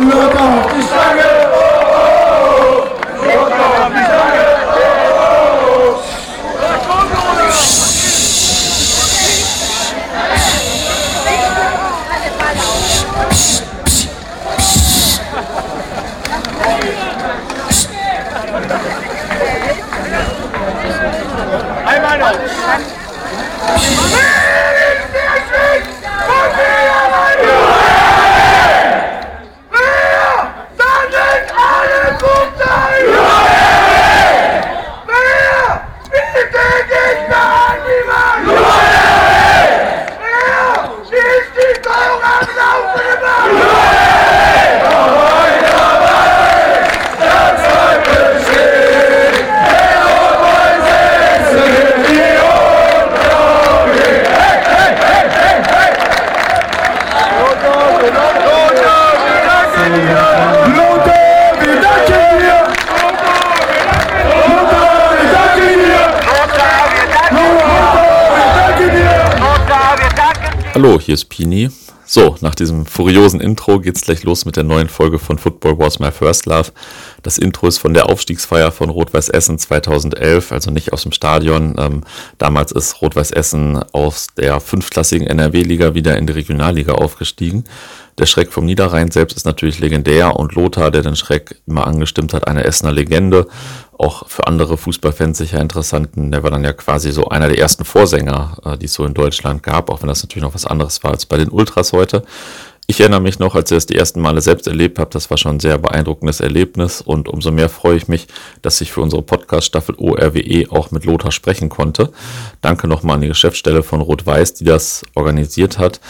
Locker auf die Stange! Hallo, hier ist Pini. So, nach diesem furiosen Intro geht's gleich los mit der neuen Folge von Football Was My First Love. Das Intro ist von der Aufstiegsfeier von Rot-Weiß Essen 2011, also nicht aus dem Stadion. Ähm, damals ist Rot-Weiß Essen aus der fünfklassigen NRW-Liga wieder in die Regionalliga aufgestiegen. Der Schreck vom Niederrhein selbst ist natürlich legendär und Lothar, der den Schreck immer angestimmt hat, eine Essener Legende. Auch für andere Fußballfans sicher interessant. Der war dann ja quasi so einer der ersten Vorsänger, äh, die es so in Deutschland gab, auch wenn das natürlich noch was anderes war als bei den Ultras heute. Ich erinnere mich noch, als ich das die ersten Male selbst erlebt habe, das war schon ein sehr beeindruckendes Erlebnis und umso mehr freue ich mich, dass ich für unsere Podcast-Staffel ORWE auch mit Lothar sprechen konnte. Danke nochmal an die Geschäftsstelle von Rot-Weiß, die das organisiert hat.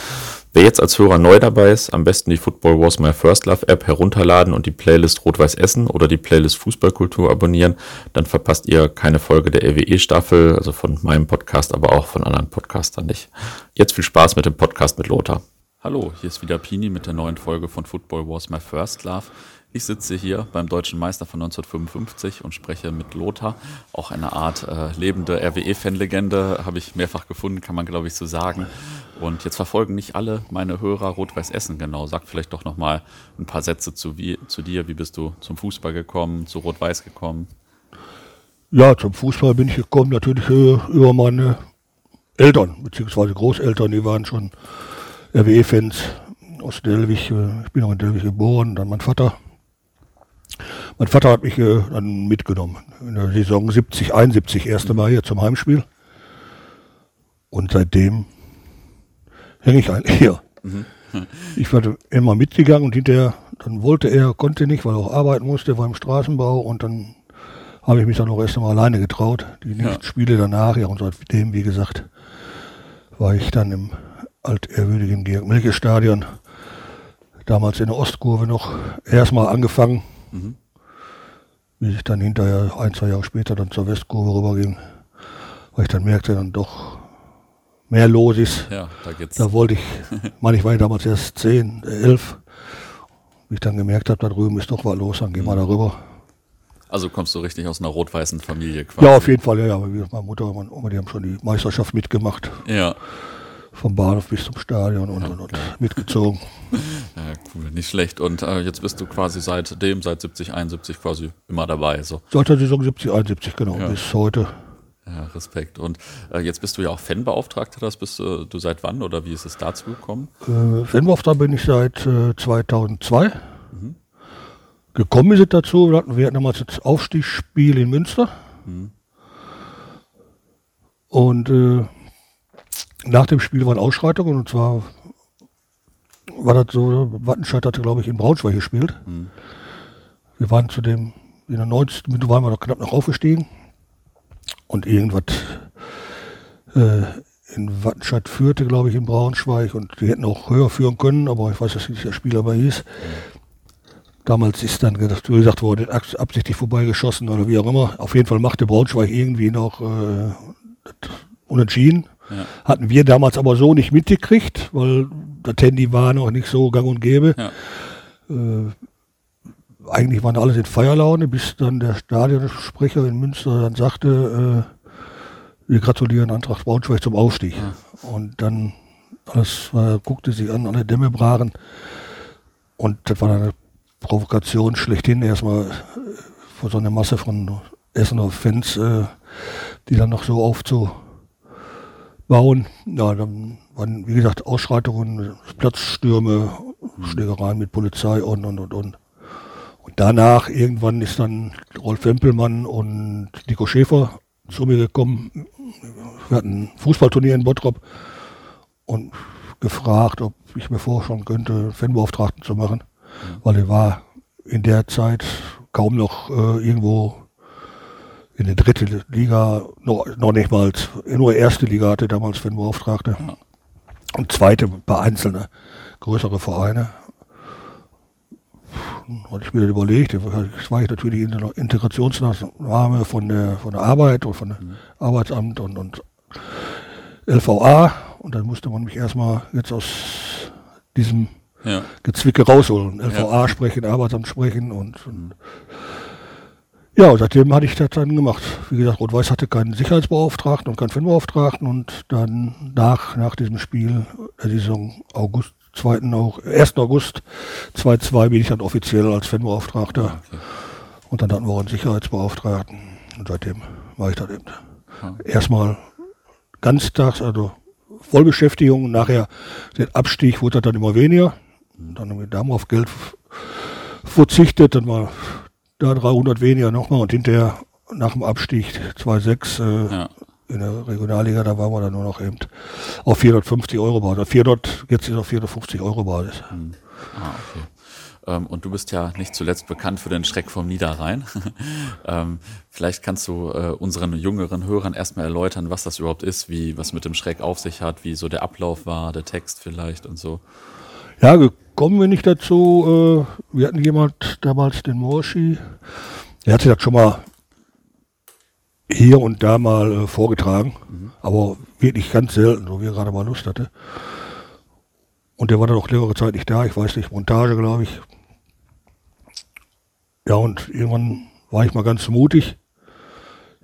Wer jetzt als Hörer neu dabei ist, am besten die Football Was My First Love App herunterladen und die Playlist Rot-Weiß Essen oder die Playlist Fußballkultur abonnieren. Dann verpasst ihr keine Folge der RWE-Staffel, also von meinem Podcast, aber auch von anderen Podcastern nicht. Jetzt viel Spaß mit dem Podcast mit Lothar. Hallo, hier ist wieder Pini mit der neuen Folge von Football Was My First Love. Ich sitze hier beim deutschen Meister von 1955 und spreche mit Lothar, auch eine Art äh, lebende RWE-Fanlegende, habe ich mehrfach gefunden, kann man glaube ich so sagen. Und jetzt verfolgen nicht alle meine Hörer Rot-Weiß Essen genau. Sag vielleicht doch nochmal ein paar Sätze zu, wie, zu dir. Wie bist du zum Fußball gekommen, zu Rot-Weiß gekommen? Ja, zum Fußball bin ich gekommen natürlich äh, über meine Eltern, beziehungsweise Großeltern, die waren schon RWE-Fans aus Delwig. Äh, ich bin auch in Delwig geboren, dann mein Vater. Mein Vater hat mich äh, dann mitgenommen in der Saison 70, 71, erste Mal hier zum Heimspiel. Und seitdem hänge ich eigentlich hier. Ich war immer mitgegangen und hinterher, dann wollte er, konnte nicht, weil er auch arbeiten musste, war im Straßenbau und dann habe ich mich dann auch erst einmal alleine getraut. Die nächsten Spiele danach, ja, und seitdem, wie gesagt, war ich dann im altehrwürdigen Georg-Milke-Stadion, damals in der Ostkurve noch, erstmal angefangen, wie ich dann hinterher, ein, zwei Jahre später, dann zur Westkurve rüberging, weil ich dann merkte, dann doch mehr los ist. Ja, da geht's. Da wollte ich, meine ich war ja damals erst 10, äh, 11, wie ich dann gemerkt habe, da drüben ist doch was los, dann gehen wir darüber. Also kommst du richtig aus einer rot-weißen Familie quasi. Ja, auf jeden Fall, ja, ja. Meine Mutter und meine Oma, die haben schon die Meisterschaft mitgemacht, Ja, vom Bahnhof bis zum Stadion und, und, und mitgezogen. ja cool, nicht schlecht. Und äh, jetzt bist du quasi seitdem, seit 70, 71 quasi immer dabei. So. Seit der Saison 70, 71, genau, Ja. bis heute. Ja, Respekt. Und äh, jetzt bist du ja auch Fanbeauftragter, das bist äh, du seit wann oder wie ist es dazu gekommen? Äh, Fanbeauftragter bin ich seit äh, 2002. Gekommen ist es dazu, wir hatten, wir hatten damals das Aufstiegsspiel in Münster. Und äh, nach dem Spiel waren Ausschreitungen und zwar war das so, Wattenscheid hatte, glaube ich, in Braunschweig gespielt. Wir waren zu dem, in der 90. Minute waren wir noch knapp noch aufgestiegen. Und irgendwas äh, in Wattenscheid führte, glaube ich, in Braunschweig und die hätten auch höher führen können, aber ich weiß jetzt nicht, wie der Spieler aber hieß. Damals ist dann gesagt, worden, abs- absichtlich vorbeigeschossen oder wie auch immer. Auf jeden Fall machte Braunschweig irgendwie noch äh, unentschieden. Ja. Hatten wir damals aber so nicht mitgekriegt, weil das Handy war noch nicht so gang und gäbe. Ja. Äh, eigentlich waren alles in Feierlaune, bis dann der Stadionsprecher in Münster dann sagte, äh, wir gratulieren Antrag Braunschweig zum Aufstieg. Und dann alles äh, guckte sich an, alle Dämme brachen. Und das war dann Provokation schlechthin erstmal äh, vor so einer Masse von Essener Fans, äh, die dann noch so aufzubauen. Ja, dann waren, wie gesagt, Ausschreitungen, Platzstürme, Schlägereien mit Polizei und, und, und, und. Und danach, irgendwann ist dann Rolf Wempelmann und Nico Schäfer zu mir gekommen. Wir hatten ein Fußballturnier in Bottrop und gefragt, ob ich mir vorstellen könnte, Fanbeauftragten zu machen, weil er war in der Zeit kaum noch äh, irgendwo in der dritte Liga, noch, noch nicht mal, nur erste Liga hatte damals Fanbeauftragte. Und zweite bei einzelnen größere Vereine. Hatte ich mir überlegt, das war ich natürlich in der Integrationsnahme von der, von der Arbeit und von dem Arbeitsamt und, und LVA. Und dann musste man mich erstmal jetzt aus diesem Ja. Gezwicke rausholen. LVA sprechen, Arbeitsamt sprechen und, und ja, und seitdem hatte ich das dann gemacht. Wie gesagt, Rot-Weiß hatte keinen Sicherheitsbeauftragten und keinen Fanbeauftragten und dann nach, nach diesem Spiel, der Saison August, 2. Au- 1. August 2002 bin ich dann offiziell als Fanbeauftragter und dann hatten wir auch einen Sicherheitsbeauftragten und seitdem war ich das eben. Erstmal ganztags, also Vollbeschäftigung, nachher den Abstieg wurde dann immer weniger. Dann haben wir auf Geld verzichtet, dann mal da 300 weniger nochmal und hinterher nach dem Abstieg 2,6 äh, Ja. in der Regionalliga, da waren wir dann nur noch eben auf 450 Euro Basis. 400, jetzt ist auf 450 Euro Basis. Ah, okay. Ähm, und du bist ja nicht zuletzt bekannt für den Schreck vom Niederrhein. ähm, vielleicht kannst du äh, unseren jüngeren Hörern erstmal erläutern, was das überhaupt ist, wie was mit dem Schreck auf sich hat, wie so der Ablauf war, der Text vielleicht und so. Ja, gekommen bin ich dazu. Äh, wir hatten jemand damals, den Morschi, der hat sich das schon mal hier und da mal äh, vorgetragen, aber wirklich ganz selten, so wie er gerade mal Lust hatte. Und der war dann auch längere Zeit nicht da, ich weiß nicht, Montage, glaube ich. Ja, und irgendwann war ich mal ganz mutig,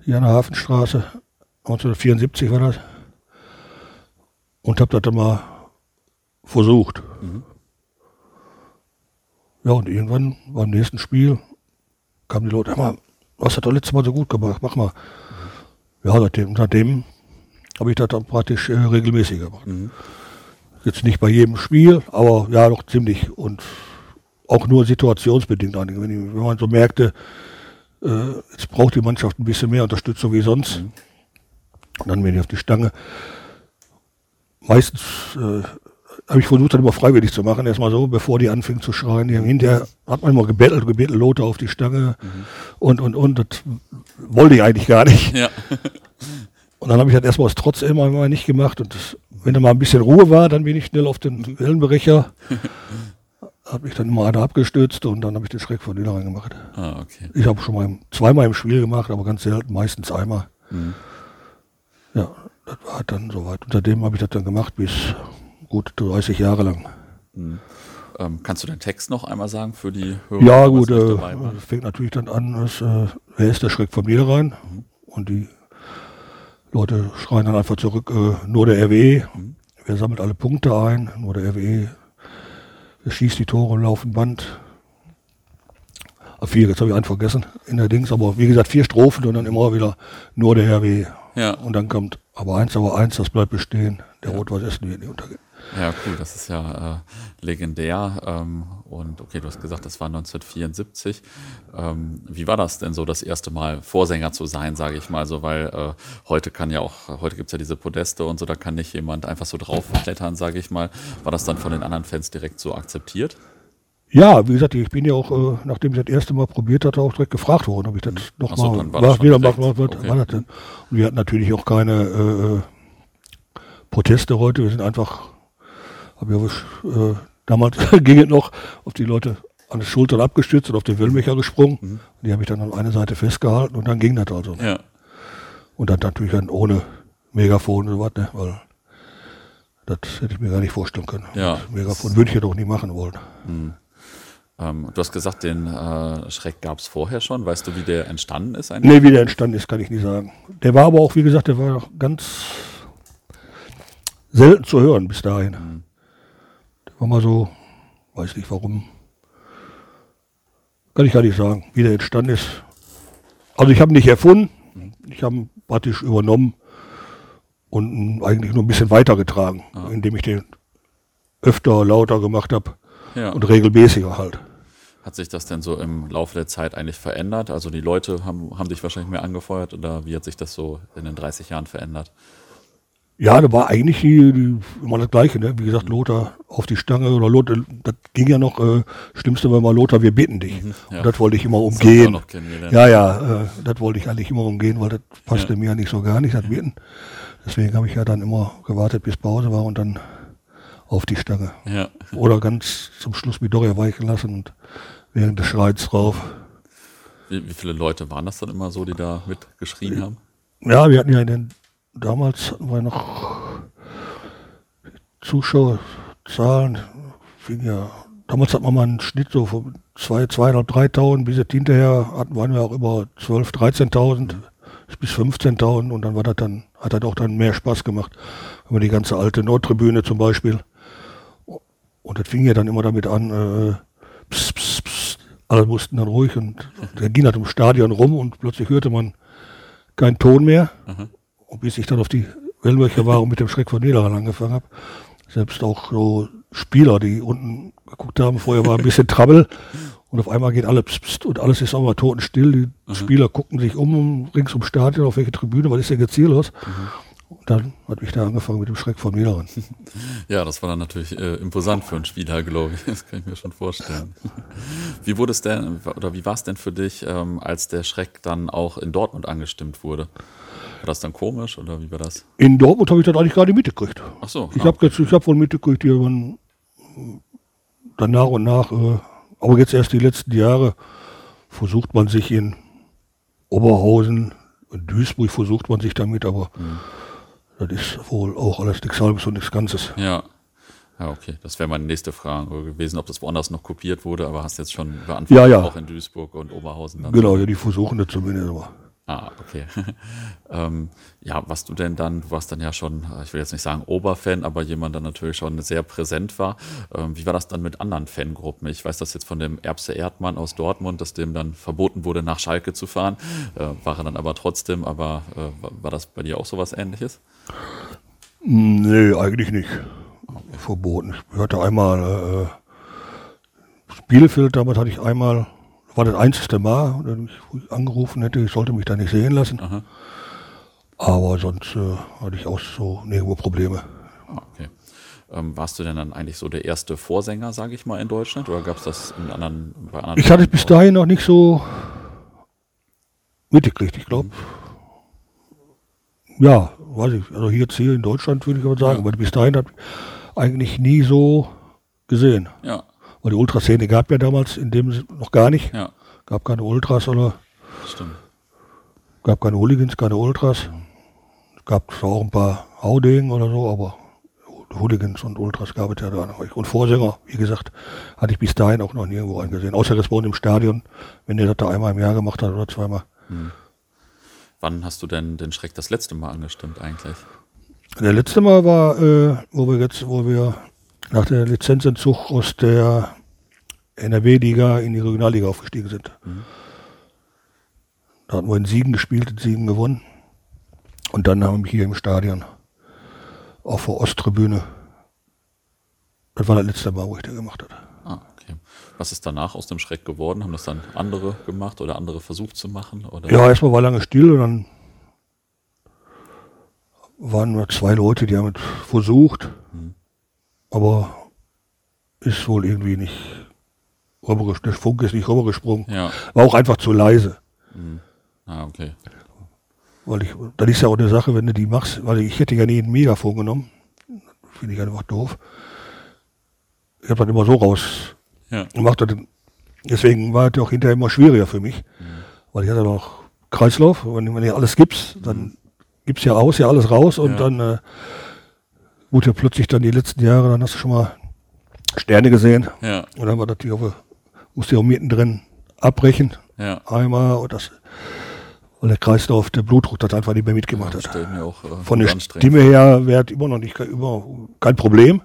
hier an der Hafenstraße, 1974 war das, und habe das dann mal versucht. Ja, und irgendwann beim nächsten Spiel kamen die Leute, hör mal, hast das doch letztes Mal so gut gemacht, mach mal. Ja, seitdem, seitdem habe ich das dann praktisch äh, regelmäßig gemacht. Jetzt nicht bei jedem Spiel, aber ja, doch ziemlich und auch nur situationsbedingt. Wenn, ich, wenn man so merkte, äh, jetzt braucht die Mannschaft ein bisschen mehr Unterstützung wie sonst, und dann bin ich auf die Stange. Meistens äh, habe ich versucht, dann immer freiwillig zu machen, erstmal so, bevor die anfingen zu schreien. Die haben hinterher hat man immer gebettelt, gebettelt, Lothar auf die Stange und, und, und. Das wollte ich eigentlich gar nicht. Ja. Und dann habe ich das erstmal aus Trotz immer mal nicht gemacht. Und das, wenn da mal ein bisschen Ruhe war, dann bin ich schnell auf den Wellenbrecher. habe ich dann immer einer abgestürzt und dann habe ich den Schreck von Niederrhein gemacht. Ah, okay. Ich habe schon mal im, zweimal im Spiel gemacht, aber ganz selten, meistens einmal. Ja, das war dann soweit. Und seitdem habe ich das dann gemacht bis gut 30 Jahre lang. Ähm, kannst du den Text noch einmal sagen für die Hörer? Ja, gut, nicht äh, fängt natürlich dann an, dass, äh, wer ist der Schreck vom Niederrhein? Und die Leute schreien dann einfach zurück, äh, nur der RWE, wer sammelt alle Punkte ein, nur der RWE, wer schießt die Tore im laufenden Band. Ah, vier, jetzt habe ich einen vergessen in der Dings, aber wie gesagt, vier Strophen und dann immer wieder nur der RWE. Ja. Und dann kommt aber eins, aber eins, das bleibt bestehen, der Rot-Weiß Essen wird nie untergehen. Ja, cool, das ist ja äh, legendär. Ähm, und okay, du hast gesagt, das war 1974. Ähm, wie war das denn so, das erste Mal Vorsänger zu sein, sage ich mal so, weil äh, heute kann ja auch, heute gibt's ja diese Podeste und so, da kann nicht jemand einfach so draufklettern, sage ich mal. War das dann von den anderen Fans direkt so akzeptiert? Ja, wie gesagt, ich bin ja auch, äh, nachdem ich das erste Mal probiert hatte, auch direkt gefragt worden, ob ich das so, nochmal war das was wieder machen was, Okay. war das denn? Und wir hatten natürlich auch keine äh, äh, Proteste heute, wir sind einfach, hab ja, äh, damals ging es noch, auf die Leute an den Schultern abgestützt und auf den Wellmecher gesprungen. Mhm. Die habe ich dann an einer Seite festgehalten und dann ging das also. Ja. Und dann natürlich dann ohne Megafon und so was, ne? weil das hätte ich mir gar nicht vorstellen können. Ja. Megafon würde ich ja doch nie machen wollen. Ähm, du hast gesagt, den äh, Schreck gab's vorher schon. Weißt du, wie der entstanden ist eigentlich? Nee, wie der entstanden ist, kann ich nicht sagen. Der war aber auch, wie gesagt, der war ganz selten zu hören bis dahin. Der mal so, weiß nicht warum. Kann ich gar nicht sagen, wie der entstanden ist. Also ich habe ihn nicht erfunden, ich habe ihn praktisch übernommen und eigentlich nur ein bisschen weitergetragen, indem ich den öfter lauter gemacht habe Ja. und regelmäßiger halt. Hat sich das denn so im Laufe der Zeit eigentlich verändert? Also die Leute haben, haben dich wahrscheinlich mehr angefeuert oder wie hat sich das so in den 30 Jahren verändert? Ja, da war eigentlich die, die, immer das Gleiche, ne? Wie gesagt, Lothar auf die Stange oder Lothar, das ging ja noch, äh, Schlimmste war mal Lothar, wir bitten dich. Mhm, ja. Und das wollte ich immer Das ich umgehen. noch kennengelernt. Ja, ja, äh, das wollte ich eigentlich immer umgehen, weil das passte Ja. mir ja nicht so gar nicht, das Bitten. Deswegen habe ich ja dann immer gewartet, bis Pause war und dann auf die Stange. Ja. Oder ganz zum Schluss mit Doria weichen lassen und während des Schreits drauf. Wie, wie viele Leute waren das dann immer so, die da mitgeschrien haben? Ja, wir hatten ja in den, damals hatten wir noch Zuschauerzahlen, fing ja, damals hat man mal einen Schnitt so von 2, 2 oder 3.000, bis jetzt hinterher hatten, waren wir auch über 12, 13.000 bis 15.000 und dann war das dann, hat das auch dann mehr Spaß gemacht. Wenn man die ganze alte Nordtribüne zum Beispiel. Und das fing ja dann immer damit an, äh, pss, pss, pss, alle mussten dann ruhig und der ging halt im Stadion rum und plötzlich hörte man keinen Ton mehr. Und bis ich dann auf die Wellenlöcher war und mit dem Schreck von Niederrhein angefangen habe, selbst auch so Spieler, die unten geguckt haben, vorher war ein bisschen Trouble und auf einmal geht alle pst, und alles ist auch mal totenstill. Die Spieler gucken sich um, rings ums Stadion, auf welche Tribüne, was ist denn jetzt hier los? Und dann hat mich da angefangen mit dem Schreck von Niederrhein. Ja, das war dann natürlich äh, imposant für einen Spieler, glaube ich. Das kann ich mir schon vorstellen. Wie wurde es denn, oder wie war es denn für dich, ähm, als der Schreck dann auch in Dortmund angestimmt wurde? War das dann komisch oder wie war das? In Dortmund habe ich das eigentlich nicht mitgekriegt. Ach so. Ich ah, habe habe wohl mitgekriegt, die man dann nach und nach, äh, aber jetzt erst die letzten Jahre versucht man sich in Oberhausen und Duisburg versucht man sich damit, aber das ist wohl auch alles nichts Halbes und nichts Ganzes. Ja. Ja, okay. Das wäre meine nächste Frage gewesen, ob das woanders noch kopiert wurde, aber hast jetzt schon beantwortet, Ja, ja. auch in Duisburg und Oberhausen. Dann Genau, ja, die versuchen das zumindest, aber Ah, okay. ähm, ja, was du denn dann, du warst dann ja schon, äh, ich will jetzt nicht sagen Oberfan, aber jemand, der natürlich schon sehr präsent war. Ähm, wie war das dann mit anderen Fangruppen? Ich weiß das jetzt von dem Erbse Erdmann aus Dortmund, dass dem dann verboten wurde, nach Schalke zu fahren. Äh, war er dann aber trotzdem, aber äh, war, das bei dir auch sowas ähnliches? nee, eigentlich nicht. Verboten. Ich hörte einmal äh, Bielefeld, damals hatte ich einmal, war das einzige Mal, dass ich angerufen hätte, ich sollte mich da nicht sehen lassen. Aha. Aber sonst äh, hatte ich auch so nirgendwo Probleme. Ah, okay. Ähm, warst du denn dann eigentlich so der erste Vorsänger, sage ich mal, in Deutschland? Oder gab es das in anderen, bei anderen? Ich hatte es bis dahin noch nicht so mitgekriegt, ich glaube. Ja, weiß ich. Also hier hier in Deutschland würde ich aber sagen, aber bis dahin hat eigentlich nie so gesehen. Ja, Weil die Ultraszene gab ja damals in dem noch gar nicht. ja, Gab keine Ultras oder stimmt. gab keine Hooligans, keine Ultras. Es gab zwar auch ein paar Haudegen oder so, aber Hooligans und Ultras gab es ja da noch nicht. Und Vorsänger, wie gesagt, hatte ich bis dahin auch noch nirgendwo angesehen. Außer das bei uns im Stadion, wenn der das da einmal im Jahr gemacht hat oder zweimal. Wann hast du denn den Schreck das letzte Mal angestimmt eigentlich? Der letzte Mal war, äh, wo wir jetzt, wo wir nach der Lizenzentzug aus der NRW-Liga in die Regionalliga aufgestiegen sind. Da hatten wir in Siegen gespielt, in Siegen gewonnen. Und dann haben wir hier im Stadion auf der Osttribüne. Das war das letzte Mal, wo ich den gemacht habe. Ah, okay. Was ist danach aus dem Schreck geworden? Haben das dann andere gemacht oder andere versucht zu machen? Oder? Ja, erstmal war lange still und dann waren nur zwei Leute, die haben es versucht, aber ist wohl irgendwie nicht rübergesprungen. Der Funke ist nicht rübergesprungen. Ja. War auch einfach zu leise. Ah, okay. Weil ich, das ist ja auch eine Sache, wenn du die machst, weil ich hätte ja nie ein Megafon genommen. Finde ich einfach doof. Ich habe dann immer so raus Ja. gemacht. Deswegen war es ja auch hinterher immer schwieriger für mich. Weil ich hatte noch Kreislauf. Wenn, wenn du alles gibst, dann gibst ja aus, ja alles raus und Ja. dann äh, wurde ja plötzlich dann die letzten Jahre, dann hast du schon mal Sterne gesehen. Ja. Und dann war natürlich auch, musste ja auch mittendrin abbrechen. Ja. Einmal und das, weil der Kreislauf, der Blutdruck das einfach nicht mehr mitgemacht Das hat. auch äh, Von gut der Stimme her wäre immer noch nicht kein- immer kein Problem,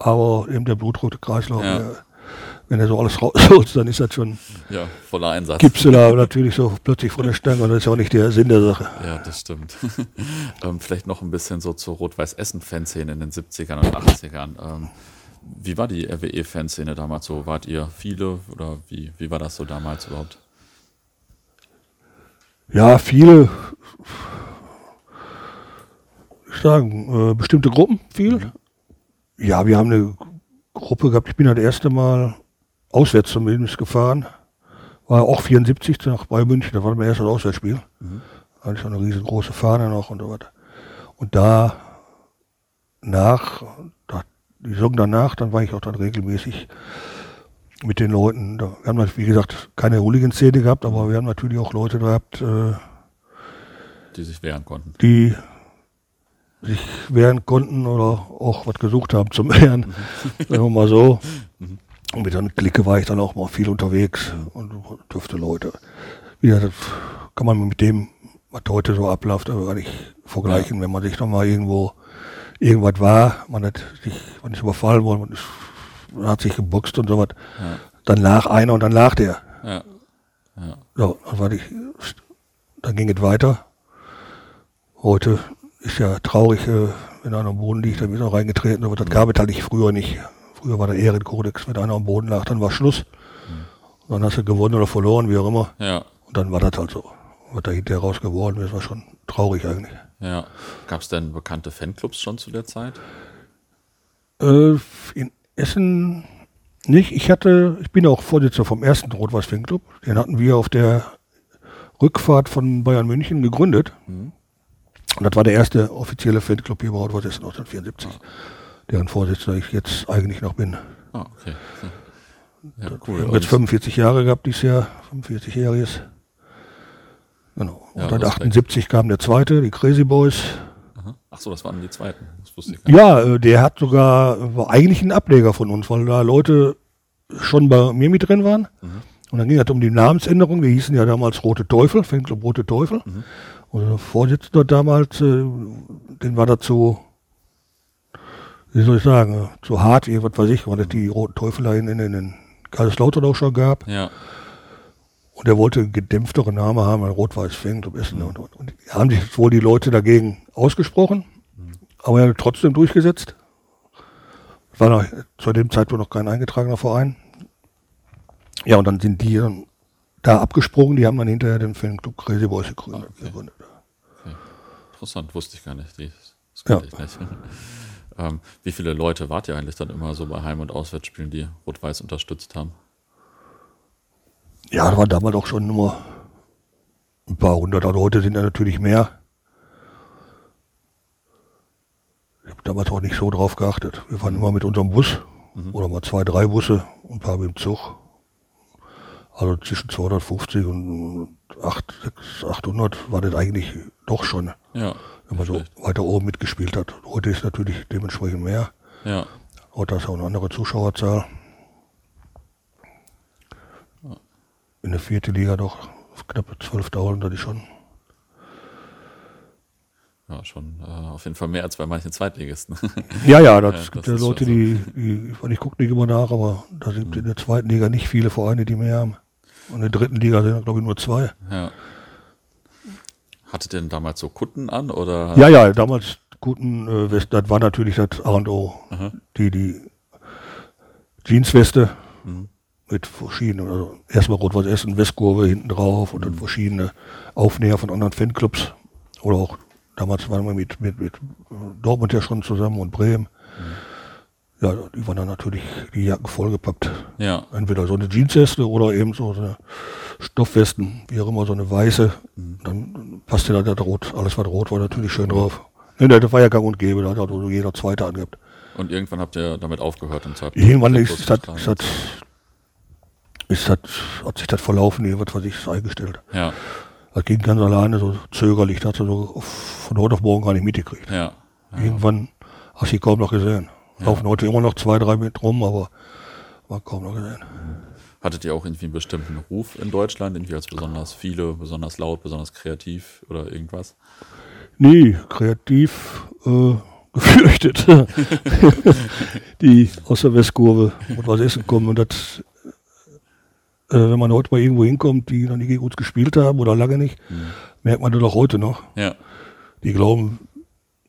aber eben der Blutdruck, der Kreislauf, Ja. der wenn er so alles rausholt, dann ist das schon, Ja, voller Einsatz. gibst du da natürlich so plötzlich von der Stange und das ist ja auch nicht der Sinn der Sache. Ja, das stimmt. ähm, vielleicht noch ein bisschen so zur Rot-Weiß-Essen-Fanszene in den 70ern und 80ern. Ähm, wie war die RWE-Fanszene damals so? Wart ihr viele oder wie, wie war das so damals überhaupt? Ja, viele, ich sagen, äh, bestimmte Gruppen, viel. Ja, wir haben eine Gruppe gehabt, ich bin das erste Mal auswärts zumindest gefahren. War auch 74 nach Bayern München, da war mein erstes Auswärtsspiel. Da hatte ich schon eine riesengroße Fahne noch und so weiter. Und da nach, da, die Saison danach, dann war ich auch dann regelmäßig mit den Leuten. Da, wir haben wie gesagt, keine Hooligan-Szene gehabt, aber wir haben natürlich auch Leute gehabt, äh, Die sich wehren konnten. die sich wehren konnten oder auch was gesucht haben zum Wehren. Sagen wir mal so. Und mit einer Clique war ich dann auch mal viel unterwegs und dürfte Leute. Wie gesagt, das kann man mit dem, was heute so abläuft, aber gar nicht vergleichen, wenn man sich nochmal irgendwo irgendwas war, man hat sich, man ist überfallen worden, man, ist, man hat sich geboxt und sowas. Ja. Dann lag einer und dann lag der. Ja. Ja. So, dann, war ich, dann ging es weiter. Heute ist ja traurig, äh, wenn einer am Boden liegt, dann wird er reingetreten. Aber das gab es halt nicht früher nicht. Früher war der Ehrenkodex, wenn einer am Boden lag, dann war Schluss. Und dann hast du gewonnen oder verloren, wie auch immer. Ja. Und dann war das halt so. Was da hinterher raus geworden ist, war schon traurig eigentlich. ja. Gab es denn bekannte Fanclubs schon zu der Zeit? Äh, in Essen nicht. Ich hatte, ich bin auch Vorsitzender vom ersten Rot-Weiß Fanclub. Den hatten wir auf der Rückfahrt von Bayern München gegründet. Und das war der erste offizielle Fanclub hier bei Rot-Weiß Essen 1974. Deren Vorsitzender ich jetzt eigentlich noch bin. Ah, okay. Ja, Wir cool. haben jetzt Und- 45 Jahre gehabt dieses Jahr, 45-jähriges. Genau. Und Ja, dann Respekt. 78 kam der zweite, die Crazy Boys. Aha. Ach so, das waren die zweiten. Das wusste ich gar nicht. Ja, äh, der hat sogar, war eigentlich ein Ableger von uns, weil da Leute schon bei mir mit drin waren. Und dann ging es um die Namensänderung. Wir hießen ja damals Rote Teufel, Fanclub Rote Teufel. Und der Vorsitzende damals, äh, den war dazu, wie soll ich sagen, zu hart, irgendwas weiß ich, weil es die Roten Teufel da in, in, in Kaiserslautern auch schon gab. Ja. Und er wollte einen gedämpfteren Namen haben, ein Rot-Weiß Fanclub Essen. Und, und, und haben sich wohl die Leute dagegen ausgesprochen, aber er hat trotzdem durchgesetzt. War noch, zu dem Zeitpunkt noch kein eingetragener Verein. Ja, und dann sind die dann da abgesprungen, die haben dann hinterher den Fanclub Crazy Boys gegründet. okay. gegründet. Interessant, wusste ich gar nicht. Die, das Ja. ich nicht. Ähm, wie viele Leute wart ihr eigentlich dann immer so bei Heim- und Auswärtsspielen, die Rot-Weiß unterstützt haben? Ja, da waren damals auch schon nur ein paar hundert, aber heute sind ja natürlich mehr. Ich habe damals auch nicht so drauf geachtet. Wir fahren immer mit unserem Bus oder mal zwei, drei Busse und ein paar mit dem Zug. Also zwischen 250 und 8, 600, 800 war das eigentlich doch schon, Ja. Wenn man so weiter oben mitgespielt hat. Heute ist natürlich dementsprechend mehr. Ja. Heute hast du auch eine andere Zuschauerzahl. In der vierten Liga doch auf knappe 12.000, das ist schon. Ja, schon äh, auf jeden Fall mehr als bei manchen Zweitligisten. Ja, ja, das Ja, gibt das ja Leute, die, die, ich- gucke nicht immer nach, aber da sind in der zweiten Liga nicht viele Vereine, die mehr haben. Und in der dritten Liga sind, glaube ich, nur zwei. ja. Hattet ihr denn damals so Kutten an oder? Ja, ja, damals guten äh, West, das war natürlich das A und O. Die, die Jeansweste mit verschiedenen, also erstmal Rot-Weiß Essen, Westkurve hinten drauf und dann verschiedene Aufnäher von anderen Fanclubs. Oder auch, damals waren wir mit, mit, mit Dortmund ja schon zusammen und Bremen. Ja, die waren dann natürlich die Jacken vollgepackt. Ja. Entweder so eine Jeansweste oder eben so eine Stoffwesten, wie auch immer, so eine weiße. Dann passte da das Rot, alles was rot war, natürlich schön drauf. Ne, das war ja gang und gäbe, da hat also jeder Zweite angehabt. Und irgendwann habt ihr damit aufgehört und habt Irgendwann ist das, ist das, ist das, hat sich das verlaufen, irgendwas, was ich eingestellt. Ja, Das ging ganz alleine, so zögerlich, das hat so von heute auf morgen gar nicht mitgekriegt. ja. Irgendwann hast du sie kaum noch gesehen. Laufen heute immer noch zwei, drei mit rum, aber war kaum noch gesehen. Hattet ihr auch irgendwie einen bestimmten Ruf in Deutschland, irgendwie als besonders viele, besonders laut, besonders kreativ oder irgendwas? Nee, kreativ äh, gefürchtet. die aus der Westkurve und was essen kommen. Und das äh, wenn man heute mal irgendwo hinkommt, die noch nie gegen uns gespielt haben oder lange nicht, merkt man das auch heute noch. Ja. Die glauben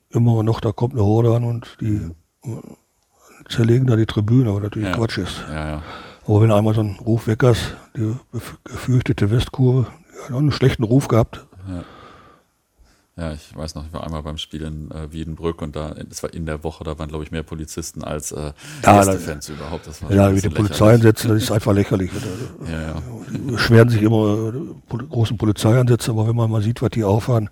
immer noch, da kommt eine Horde an und die äh, zerlegen da die Tribüne, aber natürlich Ja. Quatsch ist. Ja, ja. Aber wenn einmal so ein Ruf weg ist, die gefürchtete Westkurve, die hat auch einen schlechten Ruf gehabt. Ja, ich weiß noch, ich war einmal beim Spiel in äh, Wiedenbrück und da, das war in der Woche, da waren, glaube ich, mehr Polizisten als äh, Ja, da- Fans überhaupt. Das war Ja, ein wie die bisschen Polizei lächerlich. einsetzen, das ist einfach lächerlich. Die beschweren sich immer äh, großen Polizeieinsätze, aber wenn man mal sieht, was die auffahren,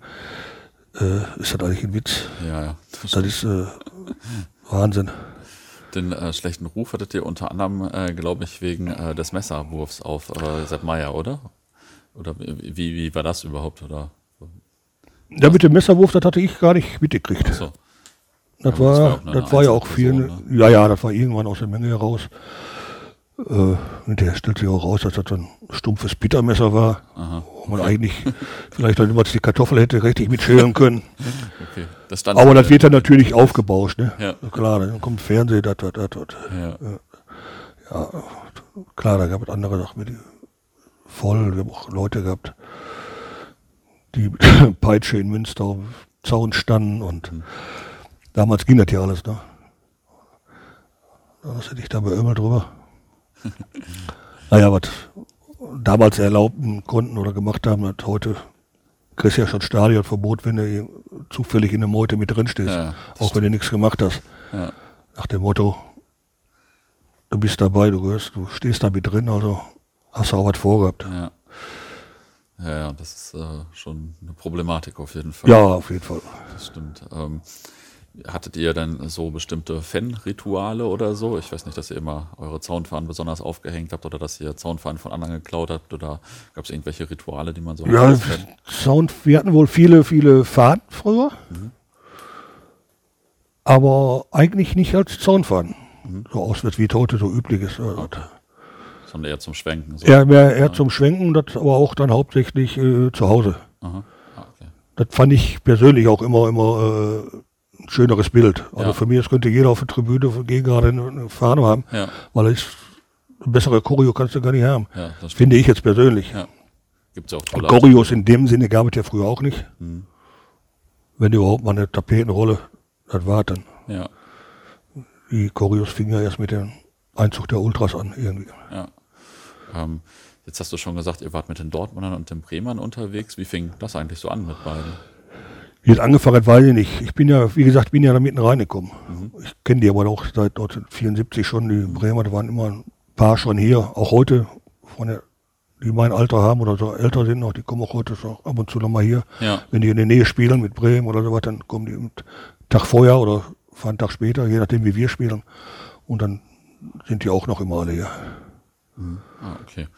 äh, ist das eigentlich ein Witz. Ja, ja. Das ist äh, Wahnsinn. Den äh, schlechten Ruf hattet ihr unter anderem, äh, glaube ich, wegen äh, des Messerwurfs auf äh, Sepp Meier, oder? Oder wie, wie war das überhaupt? Oder? Ja, mit dem Messerwurf, das hatte ich gar nicht mitgekriegt. So. Das Ja, aber das war war, das war ja auch viel. Einzelperson, Ja, ja, das war irgendwann aus der Menge heraus. Äh, hinterher stellt sich auch raus, dass das ein stumpfes Bittermesser war, wo man eigentlich vielleicht dann immer die Kartoffel hätte richtig mitschälen können. Das stand Aber das wird dann natürlich aufgebauscht, ne? Ja. Klar, dann kommt Fernsehen, das, das, das, das. Ja, Klar, da gab es andere Sachen mit voll. Wir haben auch Leute gehabt, die mit Peitsche in Münster auf Zaun standen und damals ging das ja alles, ne? Da hast du dich da beömmelt drüber. naja, was damals erlaubten konnten oder gemacht haben, hat heute kriegst ja schon Stadionverbot, wenn du zufällig in der Meute mit drin stehst. Ja, auch wenn du nichts gemacht hast. ja. Nach dem Motto, du bist dabei, du gehörst, du stehst da mit drin, also hast du auch was vorgehabt. Ja. Ja, das ist äh, schon eine Problematik auf jeden Fall. Ja, auf jeden Fall. Das stimmt. Ähm, hattet ihr denn so bestimmte Fan-Rituale oder so? Ich weiß nicht, dass ihr immer eure Zaunfahnen besonders aufgehängt habt oder dass ihr Zaunfahnen von anderen geklaut habt oder gab es irgendwelche Rituale, die man so Ja, Sound, wir hatten wohl viele, viele Fahnen früher, aber eigentlich nicht als Zaunfahnen. So auswärts, wie es heute so üblich ist. Also, sondern eher zum Schwenken. So. Eher, mehr, eher zum Schwenken, das aber auch dann hauptsächlich äh, zu Hause. Aha. Ah, okay. Das fand ich persönlich auch immer, immer äh, ein schöneres Bild. Also Ja. für mich, das könnte jeder auf der Tribüne gegen gerade eine, Fahne haben, Ja, weil es eine bessere Choreo kannst du gar nicht haben. ja. Finde ich jetzt persönlich. Ja. Gibt es ja auch tolle Choreos in dem Sinne gab es ja früher auch nicht. Mhm. Wenn überhaupt mal eine Tapetenrolle, das war dann. Ja, Die Choreos fingen ja erst mit dem Einzug der Ultras an irgendwie. ja. Ähm, jetzt hast du schon gesagt, ihr wart mit den Dortmundern und den Bremern unterwegs. Wie fing das eigentlich so an mit beiden? Wie es angefangen hat, weiß ich nicht. Ich bin ja, wie gesagt, bin ja da mitten reingekommen. Ich kenne die aber auch seit 1974 schon. Die Bremer, da waren immer ein paar schon hier. Auch heute, von der, die mein Alter haben oder so älter sind noch, die kommen auch heute so ab und zu nochmal hier. Ja. Wenn die in der Nähe spielen mit Bremen oder sowas, dann kommen die einen Tag vorher oder einen Tag später, je nachdem wie wir spielen. Und dann sind die auch noch immer alle hier. Ah, okay.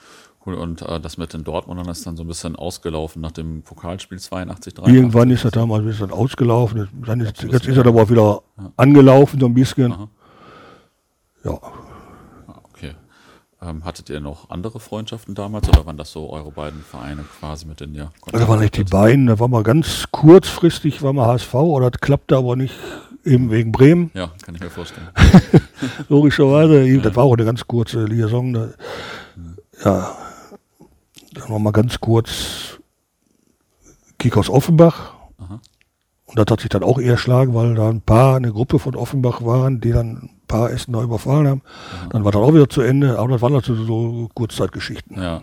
Cool. Und äh, das mit den Dortmundern ist dann so ein bisschen ausgelaufen nach dem Pokalspiel 82, 83. Irgendwann ist er damals ist er ausgelaufen. Dann ist, jetzt ist er aber auch wieder angelaufen, so ein bisschen. Aha. Ja, Ah, okay. Ähm, hattet ihr noch andere Freundschaften damals oder waren das so eure beiden Vereine quasi, mit denen ihr Da waren nicht die beiden, da war mal ganz kurzfristig, war mal HSV, oder das klappte aber nicht, eben wegen Bremen, Ja, kann ich mir vorstellen. logischerweise. Das war auch eine ganz kurze Liaison. Da, ja, dann war mal ganz kurz Kick aus Offenbach. Aha. Und das hat sich dann auch eher schlagen, weil da ein paar, eine Gruppe von Offenbach waren, die dann ein paar Essener überfallen haben. Dann war das auch wieder zu Ende, aber das waren also so Kurzzeitgeschichten. Ja.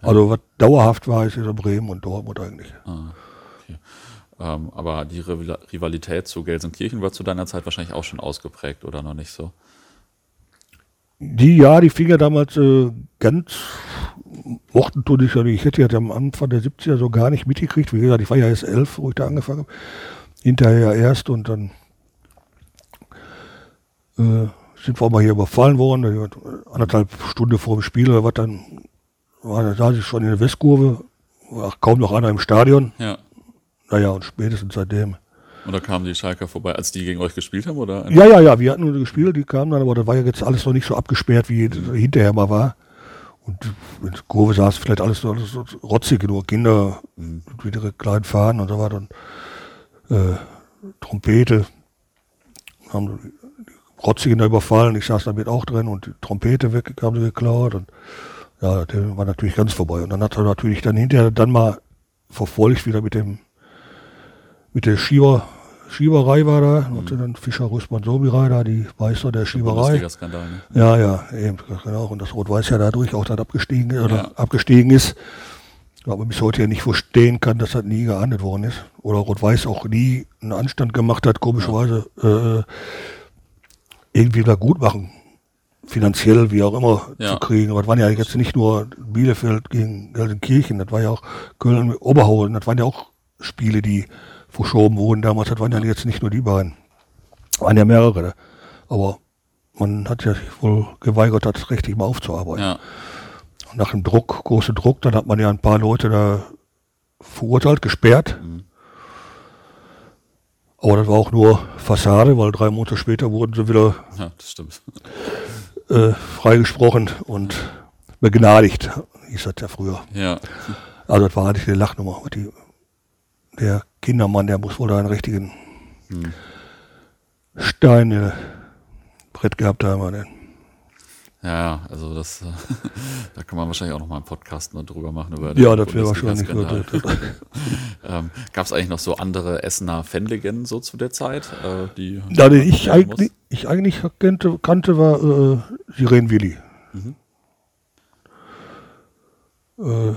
Also was dauerhaft war, ist dieser Bremen und Dortmund eigentlich. Ah, okay. Ähm, aber die Rival- Rivalität zu Gelsenkirchen war zu deiner Zeit wahrscheinlich auch schon ausgeprägt oder noch nicht so? Die, ja, die fing ja damals äh, ganz, mochten tun ich ja nicht. Ich hätte ja am Anfang der 70er so gar nicht mitgekriegt. Wie gesagt, ich war ja erst elf, wo ich da angefangen habe. Hinterher erst und dann äh, sind wir auch mal hier überfallen worden. Anderthalb Stunden vor dem Spiel oder was dann, war, da saß ich schon in der Westkurve, war kaum noch einer im Stadion. Ja. Naja, und spätestens seitdem. Und da kamen die Schalker vorbei, als die gegen euch gespielt haben? Oder? Ja, ja, ja, wir hatten nur gespielt, die kamen dann, aber das war ja jetzt alles noch nicht so abgesperrt, wie hinterher mal war. Und in der Kurve saß vielleicht alles so, alles so rotzig, nur Kinder mit wieder kleinen Fahnen und so weiter. Und, äh, Trompete, haben die Rotzigen da überfallen, ich saß damit auch drin und die Trompete weg, haben sie geklaut und Ja, der war natürlich ganz vorbei. Und dann hat er natürlich dann hinterher dann mal verfolgt wieder mit dem, mit der Schieber, Schieberei war da. Und dann Fischer, Rüstmann, Sobirei da, die Meister der Schieberei. Bundesliga-Skandal, ne? Ja, ja, eben, genau. Und das Rot-Weiß ja dadurch auch dann abgestiegen, oder Ja. abgestiegen ist. Aber bis heute ja nicht verstehen kann, dass das nie geahndet worden ist. Oder Rot-Weiß auch nie einen Anstand gemacht hat, komischerweise äh, irgendwie da gut machen. Finanziell, wie auch immer, Ja. zu kriegen. Aber das waren ja jetzt nicht nur Bielefeld gegen Gelsenkirchen, das war ja auch Köln, Oberhausen, das waren ja auch Spiele, die verschoben wurden damals. Das waren ja jetzt nicht nur die beiden. Waren ja mehrere. Aber man hat ja sich wohl geweigert, das richtig mal aufzuarbeiten. Ja, Nach dem Druck, großen Druck, dann hat man ja ein paar Leute da verurteilt, gesperrt. Aber das war auch nur Fassade, weil drei Monate später wurden sie wieder ja, das äh, freigesprochen und begnadigt, hieß das ja früher. Ja, Also das war eigentlich eine Lachnummer. Die, der Kindermann, der muss wohl da einen richtigen Stein äh, Brett gehabt haben. Den. ja, also das, da kann man wahrscheinlich auch noch mal einen Podcast noch drüber machen. Über Ja, das wäre wahrscheinlich. Bundesliga-Skandal. ähm, Gab es eigentlich noch so andere Essener Fanlegenden so zu der Zeit? Äh, die Ja, den ich, eigentlich, ich eigentlich kannte, kannte war äh, Siren Willi. Äh,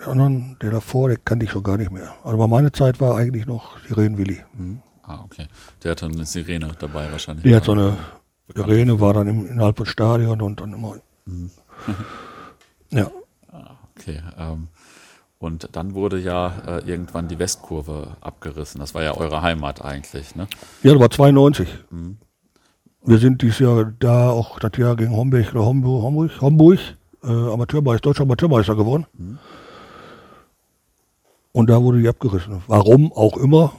der anderen, der davor, der kannte ich schon gar nicht mehr. Aber meine Zeit war eigentlich noch Siren Willi. muss? Ah, okay. Der hatte eine Sirene dabei wahrscheinlich. Die hat so eine Sirene, war dann im, innerhalb des Stadion und dann immer. Ja, Okay. Ähm, und dann wurde ja äh, irgendwann die Westkurve abgerissen. Das war ja eure Heimat eigentlich, ne? ja, das war 92. Wir sind dieses Jahr da auch das Jahr gegen Homburg Homburg, Homburg, Homburg äh, Amateurmeister, deutscher Amateurmeister geworden. Und da wurde die abgerissen. Warum auch immer.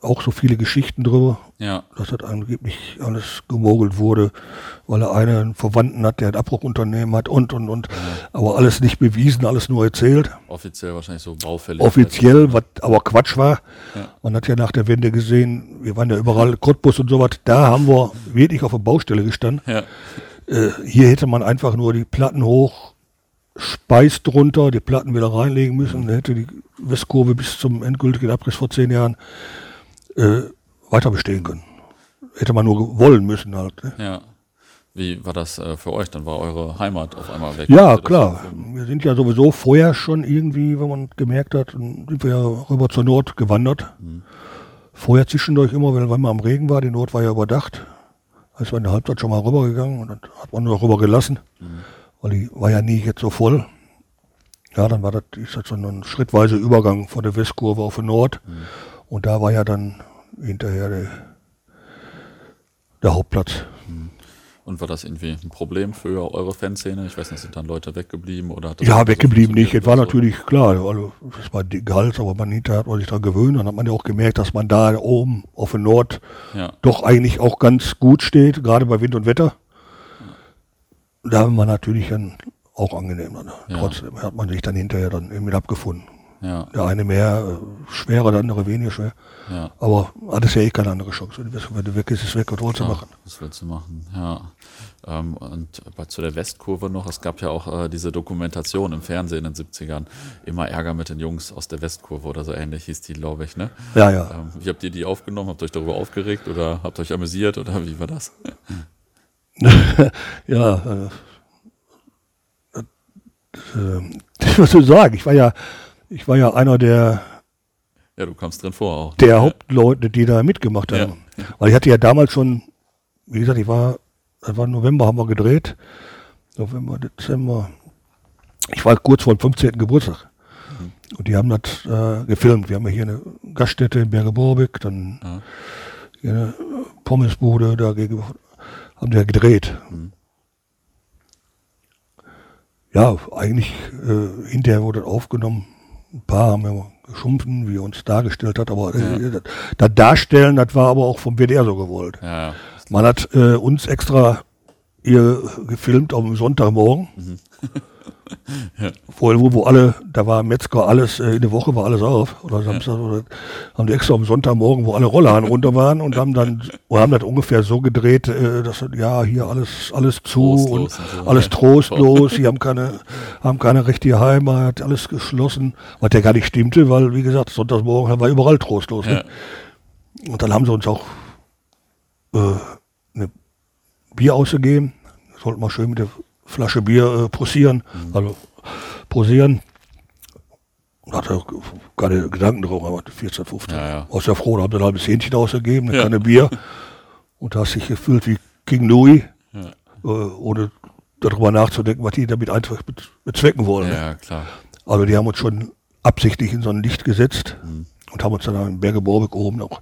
Auch so viele Geschichten drüber, Ja, dass das angeblich alles gemogelt wurde, weil er einen Verwandten hat, der ein Abbruchunternehmen hat und und und. Aber alles nicht bewiesen, alles nur erzählt. offiziell wahrscheinlich so baufällig. Offiziell, was aber Quatsch war. Ja. Man hat ja nach der Wende gesehen, wir waren ja überall, Cottbus und sowas, da haben wir wirklich auf der Baustelle gestanden. Ja, Äh, hier hätte man einfach nur die Platten hoch, Speis drunter, die Platten wieder reinlegen müssen. Da hätte die Westkurve bis zum endgültigen Abriss vor zehn Jahren äh, weiter bestehen können. Hätte man nur wollen müssen halt. Ne? ja. Wie war das äh, für euch? Dann war eure Heimat auf einmal weg. Ja, klar. Wir sind ja sowieso vorher schon irgendwie, wenn man gemerkt hat, dann sind wir ja rüber zur Nord gewandert. Vorher zwischendurch immer, wenn, wenn man am Regen war, die Nord war ja überdacht. Also wir in der Halbzeit schon mal rübergegangen und dann hat man nur rüber gelassen, weil die war ja nie jetzt so voll. Ja, dann war das, ist das so ein schrittweise Übergang von der Westkurve auf die Nord. Und da war ja dann hinterher der, der Hauptplatz. Und war das irgendwie ein Problem für eure Fanszene? Ich weiß nicht, sind dann Leute weggeblieben oder hat das Ja, einfach so weggeblieben nicht. Es war natürlich klar, also es war die Gehalt, aber man hinterher hat man sich daran gewöhnt. Dann hat man ja auch gemerkt, dass man da oben auf der Nord? Ja, doch eigentlich auch ganz gut steht, gerade bei Wind und Wetter. Da war man natürlich dann auch angenehm. Dann. Ja. Trotzdem hat man sich dann hinterher dann irgendwie abgefunden. ja, Der eine mehr äh, schwerer, der andere weniger schwer. ja. Aber hat es ja eh keine andere Chance. Wenn du- Wenn du weg ist, ist es weg. Was wolltest du Ja, machen? Was willst du machen? Ja. Ähm, und zu der Westkurve noch, es gab ja auch äh, diese Dokumentation im Fernsehen in den 70ern. Immer Ärger mit den Jungs aus der Westkurve oder so ähnlich hieß die, glaube ich, ne? Ja, ja. Ähm, wie habt ihr die aufgenommen? Habt ihr euch darüber aufgeregt oder habt ihr euch amüsiert oder wie war das? ja, äh, äh, was soll ich sagen? Ich war ja, ich war ja einer der, Ja, du kamst drin vor auch. der ja. Hauptleute, die da mitgemacht haben. Weil ich hatte ja damals schon, wie gesagt, ich war, das war November, haben wir gedreht. November, Dezember. Ich war kurz vor dem 15. Geburtstag. Und die haben das äh, gefilmt. Wir haben ja hier eine Gaststätte in Berge Borbeck, dann Ja. eine Pommesbude dagegen haben die ja gedreht. Ja, eigentlich äh, hinterher wurde das aufgenommen. Ein paar haben ja geschumpfen, wie er uns dargestellt hat, aber äh, das, das Darstellen, das war aber auch vom WDR so gewollt. Ja, ja. Man hat äh, uns extra hier gefilmt am Sonntagmorgen. Vorher, wo, wo alle, da war Metzger alles, äh, in der Woche war alles auf, oder Samstag, oder haben die extra am Sonntagmorgen, wo alle Rollladen runter waren und haben dann, und haben das ungefähr so gedreht, äh, dass, ja, hier alles, alles zu Trostlos und so, alles ja. trostlos, die haben keine, haben keine richtige Heimat, alles geschlossen, was ja gar nicht stimmte, weil, wie gesagt, Sonntagsmorgen war überall trostlos. Ne? Und dann haben sie uns auch äh, eine Bier ausgegeben. Sollten wir schön mit der Flasche Bier äh, posieren. Also posieren. Und hatte keine Gedanken drauf, aber 14, 15. Ja, ja. War sehr froh, da haben sie ein halbes Hähnchen ausgegeben, eine Ja. Kanne Bier. Und da hast dich gefühlt wie King Louis, äh, ohne darüber nachzudenken, was die damit einfach bez- bezwecken wollen. ne? Ja, klar. Also die haben uns schon absichtlich in so ein Licht gesetzt und haben uns dann in Berge Borbeck oben auch,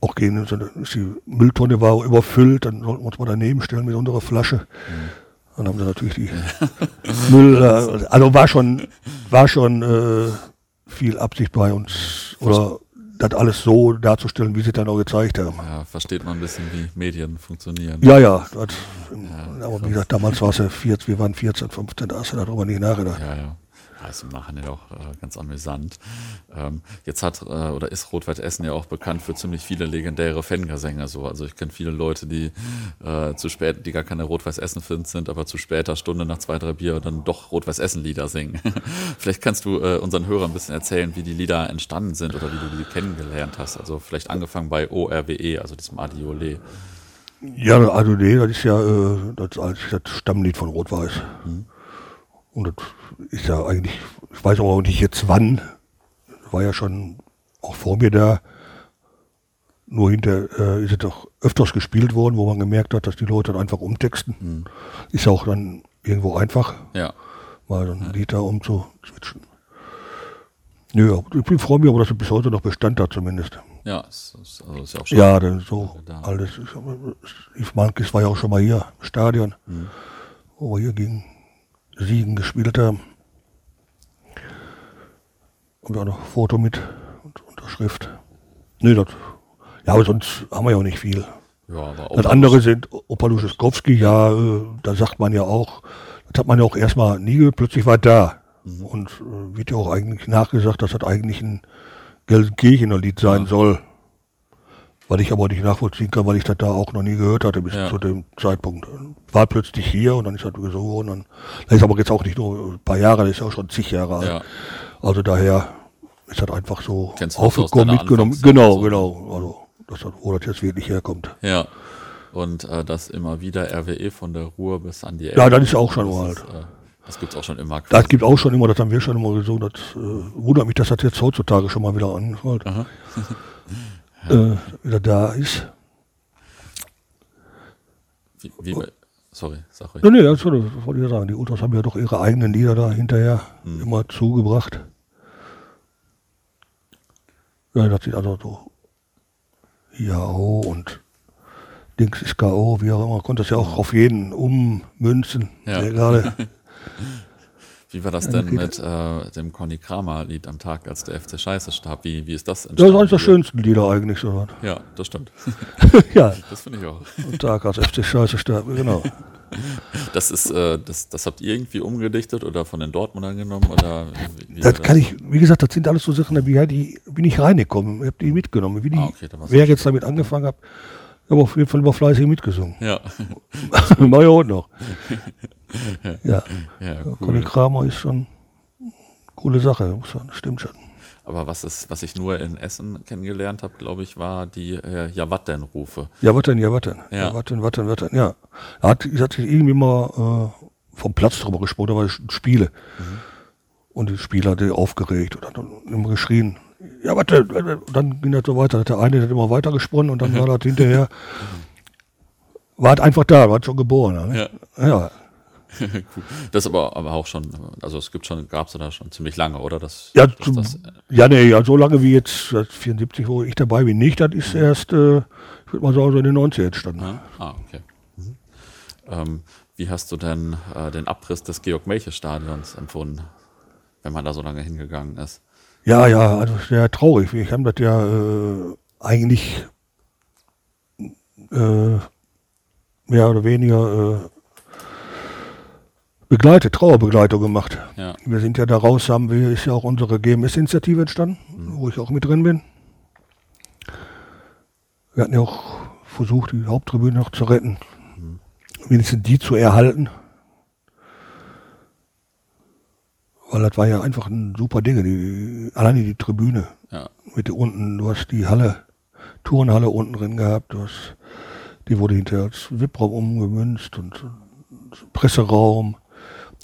auch gehen. Die Mülltonne war überfüllt, dann sollten wir uns mal daneben stellen mit unserer Flasche. Dann haben sie natürlich die Müll, äh, also war schon, war schon äh, viel Absicht bei uns. Oder das alles so darzustellen, wie sie dann auch gezeigt haben. Ja, versteht man ein bisschen, wie Medien funktionieren. Ja, ja. Das, aber wie gesagt, damals war es ja 14, wir waren 14, 15, da hast du darüber nicht nachgedacht. Ja, ja. Ist im Nachhinein auch äh, ganz amüsant. Ähm, jetzt hat äh, oder ist Rot-Weiß Essen ja auch bekannt für ziemlich viele legendäre Fangesänge. So. Also ich kenne viele Leute, die äh, zu spät, die gar keine Rot-Weiß Essen-Fans sind, aber zu später Stunde nach zwei, drei Bier dann doch Rot-Weiß Essen-Lieder singen. vielleicht kannst du äh, unseren Hörern ein bisschen erzählen, wie die Lieder entstanden sind oder wie du die kennengelernt hast. Also vielleicht angefangen bei ORWE, also diesem Adiole. Ja, nee, das ist ja äh, das, das Stammlied von Rot-Weiß. Und das ist ja eigentlich, ich weiß aber auch nicht jetzt wann, war ja schon auch vor mir da. Nur hinter äh, ist es doch öfters gespielt worden, wo man gemerkt hat, dass die Leute dann einfach umtexten. Ist ja auch dann irgendwo einfach, Ja. mal so ein Lied da umzuswitchen. Nö, ich bin froh mir, aber dass es bis heute noch Bestand hat zumindest. Ja, ist, also ist ja auch schon. Ja, dann so Da. alles. Yves Mankis war ja auch schon mal hier im Stadion, wo wir hier gegen Siegen gespielt haben. Und da noch Foto mit und Unterschrift. Nee, das. Ja, aber sonst haben wir ja auch nicht viel. Ja, auch Das andere sind Opa Luschewski, ja, äh, da sagt man ja auch, das hat man ja auch erstmal nie gehört, plötzlich war da. Und äh, wird ja auch eigentlich nachgesagt, dass das eigentlich ein Gelsenkirchener Lied sein soll. Was ich aber nicht nachvollziehen kann, weil ich das da auch noch nie gehört hatte bis Ja. zu dem Zeitpunkt. War plötzlich hier und dann ist das worden. Und das ist aber jetzt auch nicht nur ein paar Jahre, das ist auch schon zig Jahre alt. Ja. Also daher ist das einfach so aufgekommen, mitgenommen. Genau, so? genau. Also, das, wo das jetzt wirklich herkommt. Ja. Und äh, das immer wieder RWE von der Ruhr bis an die Ja, das ist auch schon ist, äh, Das gibt's auch schon immer. Das gibt auch schon immer, das haben wir schon immer gesungen. Das äh, wundert mich, dass das jetzt heutzutage schon mal wieder anfällt. äh, wieder da ist. Wie, wie, bei- sorry, sag ruhig. Nee, nee, das, das wollte ich ja sagen. Die Ultras haben ja doch ihre eigenen Lieder da hinterher immer zugebracht. Ja, das sieht also so IAO und Dings ist K.O., wie auch immer, konnte das ja auch auf jeden ummünzen. Ja. der gerade. Wie war das denn mit äh, dem Conny Kramer-Lied am Tag, als der FC Scheiße starb? Wie, wie ist das Das ist entstanden? eines der schönsten Lieder eigentlich so. Ja, das stimmt. ja, Das finde ich auch. und Tag als FC Scheiße starb, genau. Das ist, äh, das, das habt ihr irgendwie umgedichtet oder von den Dortmundern genommen? Oder wie, wie Das war kann ich, wie gesagt, das sind alles so Sachen, da bin ich, die bin ich reingekommen, ich habe die mitgenommen. Wie die, Ah, okay, wer jetzt damit angefangen hat, ich habe auf jeden Fall immer fleißig mitgesungen. Ja, Mach ich heute noch. Ja, ja Conny cool. Kramer ist schon eine coole Sache, muss man, stimmt schon. Aber was, ist, was ich nur in Essen kennengelernt habe, glaube ich, war die äh, Ja, wat denn Rufe. Ja, was denn, ja, was denn? Ja. Ja, ja. Er hat, er hat sich irgendwie mal äh, vom Platz drüber gesprochen, da war Spiele. Und die Spieler hat die aufgeregt und hat immer geschrien, ja, denn? Und dann ging das so weiter. Der eine hat immer weiter gesponnen und dann war das hinterher, war halt einfach da, war schon geboren. Ne? Ja. ja. Das ist aber, aber auch schon, also es gibt schon, gab es da schon ziemlich lange, oder? Das, Ja, dass zum, das, äh, ja, nee, ja, so lange wie jetzt, seit 74, wo ich dabei bin, nicht, das ist erst, äh, ich würde mal sagen, so in den 90er entstanden. ja? Ah, okay. Mhm. Ähm, wie hast du denn äh, den Abriss des Georg-Melche-Stadions empfunden, wenn man da so lange hingegangen ist? Ja, ja, also sehr traurig. Ich habe das ja äh, eigentlich äh, mehr oder weniger äh, begleitet, Trauerbegleitung gemacht. Ja. Wir sind ja daraus, haben wir, ist ja auch unsere GMS-Initiative entstanden, wo ich auch mit drin bin. Wir hatten ja auch versucht, die Haupttribüne noch zu retten. Wenigstens die zu erhalten. Weil das war ja einfach ein super Ding. Die, alleine die Tribüne Ja. mit unten, du hast die Halle, Turnhalle unten drin gehabt, du hast, die wurde hinterher als VIP-Raum umgemünzt und Presseraum.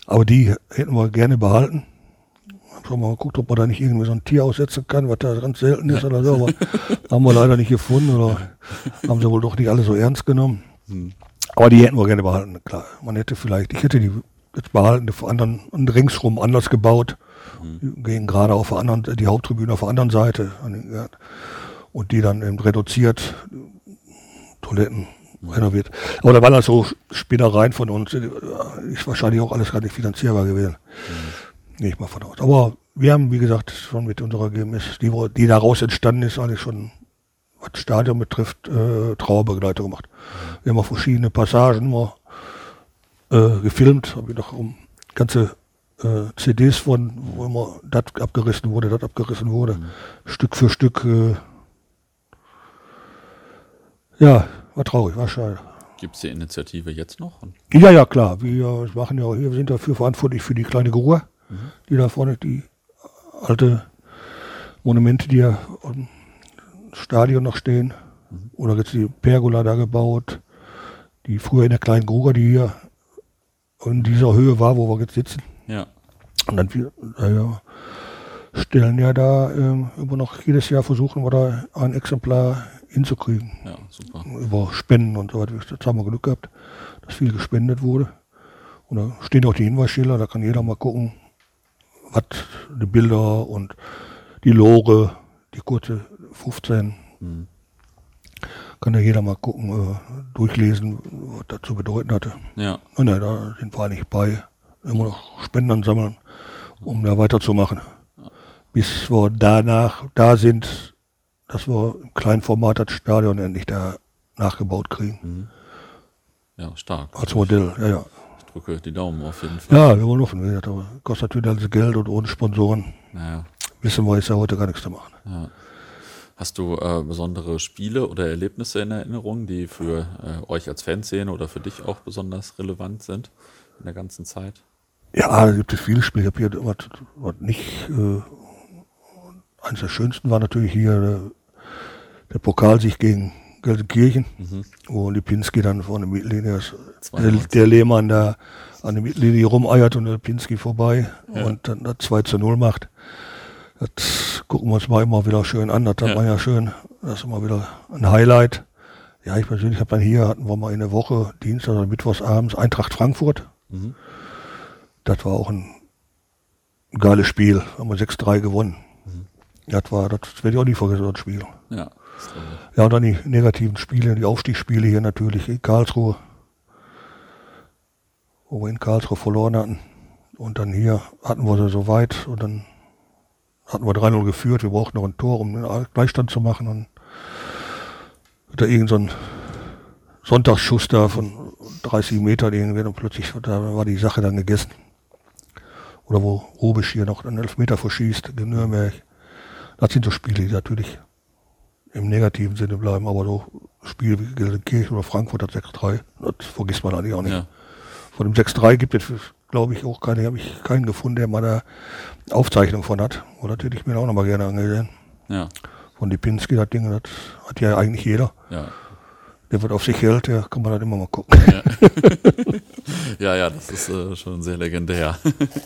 Aber die hätten wir gerne behalten. Schon mal geguckt, ob man da nicht irgendwie so ein Tier aussetzen kann, was da ganz selten ist oder so, aber haben wir leider nicht gefunden oder haben sie wohl doch nicht alle so ernst genommen. Aber die hätten wir gerne behalten, klar. Man hätte vielleicht, ich hätte die jetzt behalten, die anderen ringsrum anders gebaut. Die gehen gerade auf der anderen, die Haupttribüne auf der anderen Seite. Und die dann eben reduziert, Toiletten renoviert. Aber da waren das so Spinnereien von uns. Ist wahrscheinlich auch alles gar nicht finanzierbar gewesen. Gehe ich mal von aus. Aber wir haben, wie gesagt, schon mit unserer GMS, die, wo- die daraus entstanden ist, eigentlich schon, was Stadion betrifft, äh, Trauerbegleitung gemacht. Wir haben auch verschiedene Passagen mal äh, gefilmt, habe ich noch um ganze äh, CDs von, wo immer das abgerissen wurde, das abgerissen wurde, Stück für Stück. Äh, ja, war traurig, war schade. Gibt es die Initiative jetzt noch? Ja, ja, klar. Wir machen ja, wir sind dafür verantwortlich für die kleine Gruhe, die da vorne, die alte Monumente, die ja im Stadion noch stehen. Oder jetzt die Pergola da gebaut, die früher in der kleinen Gruger, die hier in dieser Höhe war, wo wir jetzt sitzen. ja. Und dann wir, ja, stellen ja da ähm, immer noch jedes Jahr versuchen wir da ein Exemplar hinzukriegen Ja, super. über Spenden und so weiter. Jetzt haben wir Glück gehabt, dass viel gespendet wurde. Und da stehen auch die Hinweisschilder, da kann jeder mal gucken, was die Bilder und die Lore, die kurze 15, Mhm. Kann ja jeder mal gucken, äh, durchlesen, was das zu bedeuten hatte. Ja, Und ja, da sind wir eigentlich bei, immer noch Spenden sammeln, um da weiterzumachen. Bis wir danach da sind, dass wir im kleinen Format das Stadion endlich da nachgebaut kriegen. ja, stark. Als Modell, ja, ja. Ich drücke die Daumen auf jeden Fall. Ja, wir wollen hoffen, kostet natürlich alles Geld und ohne Sponsoren Naja. wissen wir, ist ja heute gar nichts zu machen. Ja. Hast du äh, besondere Spiele oder Erlebnisse in Erinnerung, die für äh, euch als Fanszene oder für dich auch besonders relevant sind in der ganzen Zeit? Ja, da gibt es viele Spiele. Ich habe hier was, was nicht. Äh, eines der schönsten war natürlich hier der, der Pokalsieg gegen Gelsenkirchen, wo Lipinski dann vor der Mittellinie, ist, der, 92. der Lehmann da an der Mittellinie rumeiert und der Lipinski vorbei und dann das 2 zu 0 macht. Das gucken wir uns mal immer wieder schön an. Das Ja. war ja schön. Das ist immer wieder ein Highlight. Ja, ich persönlich habe dann hier, hatten wir mal in der Woche, Dienstag oder Mittwochs abends, Eintracht Frankfurt. Mhm. Das war auch ein geiles Spiel. Haben wir 6-3 gewonnen. Das war, das werde ich auch nie vergessen, das Spiel. Ja. Ja, und dann die negativen Spiele, die Aufstiegsspiele hier natürlich in Karlsruhe. Wo wir in Karlsruhe verloren hatten. Und dann hier hatten wir sie so weit und dann hatten wir 3-0 geführt. Wir brauchten noch ein Tor, um einen Gleichstand zu machen. Und da irgend so ein Sonntagsschuss da von 30 Metern irgendwie und plötzlich da war die Sache dann gegessen. Oder wo Rubisch hier noch einen Elfmeter verschießt gegen Nürnberg. Das sind so Spiele, die natürlich im negativen Sinne bleiben, aber so Spiele wie Gelsenkirchen oder Frankfurt hat 6-3, das vergisst man eigentlich auch nicht. Ja. Von dem 6-3 gibt es, glaube ich, auch keine, habe ich keinen gefunden, der mal da Aufzeichnung von hat. Oder das hätte ich mir auch noch mal gerne angesehen. Ja, Von Lipinski, das Ding, das hat ja eigentlich jeder. ja. Der wird auf sich hält, der kann man dann immer mal gucken. Ja, ja, das ist äh, schon sehr legendär.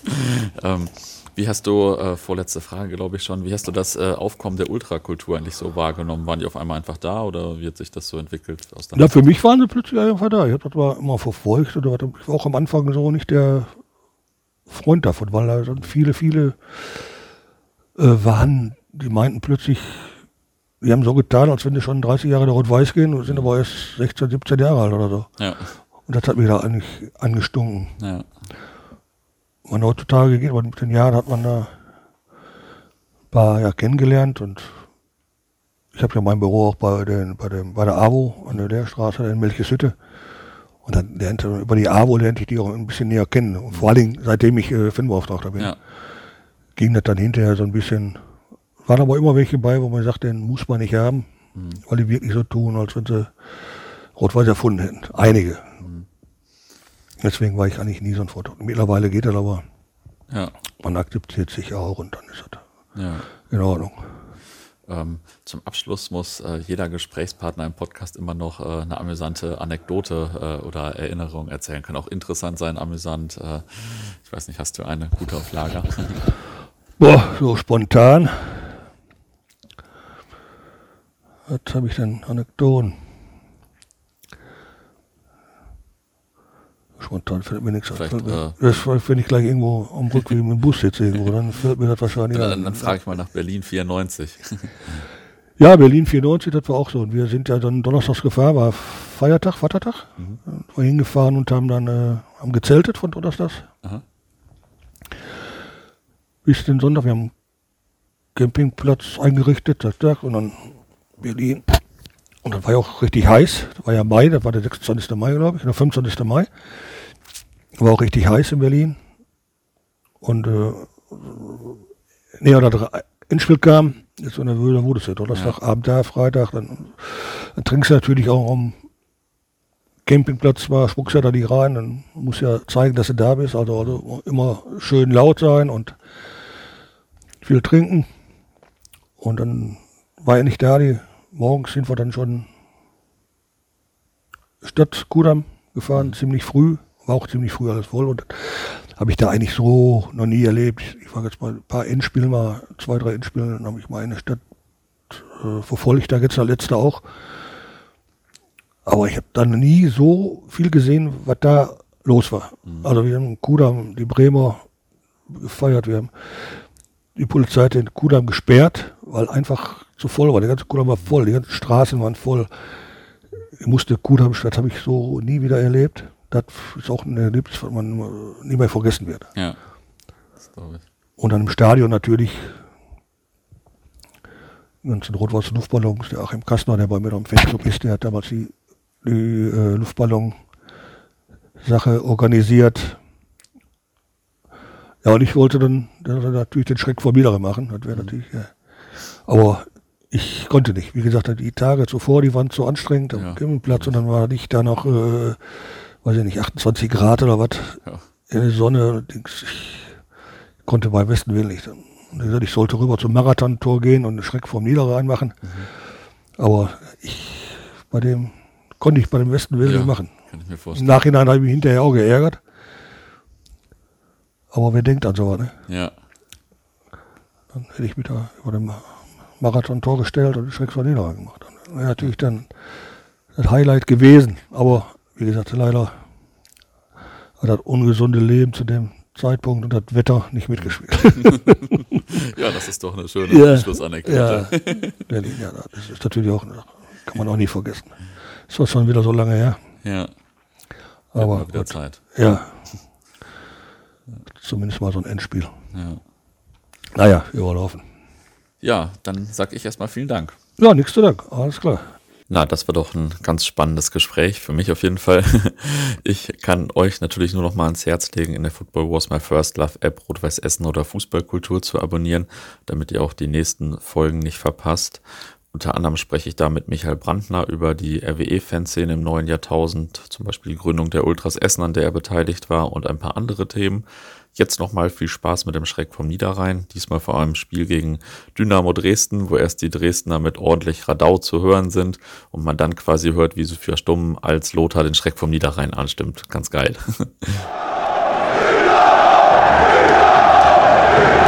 ähm, wie hast du, äh, vorletzte Frage, glaube ich schon, wie hast du das äh, Aufkommen der Ultrakultur eigentlich so wahrgenommen? Waren die auf einmal einfach da oder wie hat sich das so entwickelt? Aus Ja, für mich waren sie plötzlich einfach da. Ich habe das mal immer verfolgt oder was. Ich war auch am Anfang so nicht der Freund davon, weil da dann viele, viele äh, waren, die meinten plötzlich, die haben so getan, als wenn die schon 30 Jahre da rot-weiß gehen und sind aber erst 16, 17 Jahre alt oder so. ja, Und das hat mich da eigentlich angestunken. ja, Man heutzutage geht, man mit den Jahren hat man da ein paar ja kennengelernt und ich habe ja mein Büro auch bei, den, bei, dem, bei der AWO an der Lehrstraße in Melcheshütte. Und dann lernte über die AWO lernte ich die auch ein bisschen näher kennen. Und vor allen Dingen, seitdem ich äh, Fanbeauftragter bin, Ja. ging das dann hinterher so ein bisschen. Waren aber immer welche bei, wo man sagt, den muss man nicht haben, weil die wirklich so tun, als wenn sie Rot-Weiß erfunden hätten. Einige. Deswegen war ich eigentlich nie so ein Vorteil. Mittlerweile geht das aber, Ja. man akzeptiert sich auch und dann ist das ja. in Ordnung. Ähm, zum Abschluss muss äh, jeder Gesprächspartner im Podcast immer noch äh, eine amüsante Anekdote äh, oder Erinnerung erzählen. Kann auch interessant sein, amüsant. Äh, ich weiß nicht, hast du eine gute auf Lager? Boah, so spontan. Was habe ich denn? Anekdoten. Spontan fällt mir nichts ein. Vielleicht, mir- äh, Das wenn ich gleich irgendwo am Rückweg im Bus sitze irgendwo, dann fällt mir das wahrscheinlich dann ein. dann frage ich mal nach Berlin 94. Ja, Berlin 94, das war auch so. Und wir sind ja dann donnerstags gefahren, war Feiertag, Vatertag. Mhm. Wir hingefahren und haben dann äh, haben gezeltet von donnerstags. Aha. Bis den Sonntag. Wir haben einen Campingplatz eingerichtet, das Tag, und dann Berlin. Und dann war ja auch richtig heiß. Das war ja Mai, das war der 26. Mai, glaube ich, oder 25. Mai. War auch richtig heiß in Berlin. Und äh, näher da Endspiel kam, ist so eine Wöhle, wurde es ja Donnerstag, Abend da, Freitag, dann, dann trinkst du natürlich auch am Campingplatz war, spuckst ja da nicht rein, dann musst ja zeigen, dass du da bist, also, also immer schön laut sein und viel trinken. Und dann war er nicht da, die, morgens sind wir dann schon Stadt Kudam gefahren, ziemlich früh, war auch ziemlich früh alles voll und habe ich da eigentlich so noch nie erlebt. Ich war jetzt mal ein paar Endspiele, mal zwei, drei Endspiele, dann habe ich mal eine Stadt äh, verfolgt, da jetzt der letzte auch. Aber ich habe dann nie so viel gesehen, was da los war. Also wir haben Kudam, die Bremer gefeiert, wir haben die Polizei hat den Kudam gesperrt, weil einfach zu voll war. Der ganze Kudam war voll, die ganzen Straßen waren voll. Ich musste Kudamstadt habe ich so nie wieder erlebt. Das ist auch ein Erlebnis, was man nie mehr vergessen wird. Ja. Das glaube ich. Und dann im Stadion natürlich die ganzen Rot-Weiß Luftballons. Der Achim Kastner, der bei mir am Fanclub ist, der hat damals die, die äh, Luftballon-Sache organisiert. Ja, und ich wollte dann, dann natürlich den Schreck vor Niedere machen. Das wäre natürlich, ja. Aber ich konnte nicht. Wie gesagt, die Tage zuvor, die waren zu anstrengend am Ja. Campingplatz und dann war ich da noch, äh, weiß ich nicht, 28 Grad oder was Ja. in der Sonne. Ich konnte beim besten Willen nicht. Gesagt, ich sollte rüber zum Marathontor gehen und einen Schreck vom Niederrhein machen. Aber ich, bei dem, konnte ich bei dem besten Willen Ja, nicht machen. Im. Nachhinein habe ich mich hinterher auch geärgert. Aber wer denkt an sowas, ne? Ja. Dann hätte ich mich da über dem Marathon-Tor gestellt und den Schreck von Niederrhein gemacht. Das wäre natürlich dann das Highlight gewesen. Aber wie gesagt, leider hat das ungesunde Leben zu dem Zeitpunkt und das Wetter nicht mitgespielt. ja, das ist doch eine schöne Ja. Schlussanekdote. Ja, ja, das ist natürlich auch, kann man auch nie vergessen. Ist zwar schon wieder so lange her, Ja. aber wieder gut. Zeit. ja. Zumindest mal so ein Endspiel. Ja. Naja, überlaufen. ja, dann sag ich erstmal vielen Dank. Ja, nichts zu Dank, alles klar. Na, das war doch ein ganz spannendes Gespräch, für mich auf jeden Fall. Ich kann euch natürlich nur noch mal ans Herz legen, in der Football Wars My First Love App Rot-Weiß Essen oder Fußballkultur zu abonnieren, damit ihr auch die nächsten Folgen nicht verpasst. Unter anderem spreche ich da mit Michael Brandner über die RWE-Fanszene im neuen Jahrtausend, zum Beispiel die Gründung der Ultras Essen, an der er beteiligt war und ein paar andere Themen. Jetzt nochmal viel Spaß mit dem Schreck vom Niederrhein, diesmal vor einem Spiel gegen Dynamo Dresden, wo erst die Dresdner mit ordentlich Radau zu hören sind und man dann quasi hört, wie Sophia Stumm als Lothar den Schreck vom Niederrhein anstimmt. Ganz geil. Dynamo!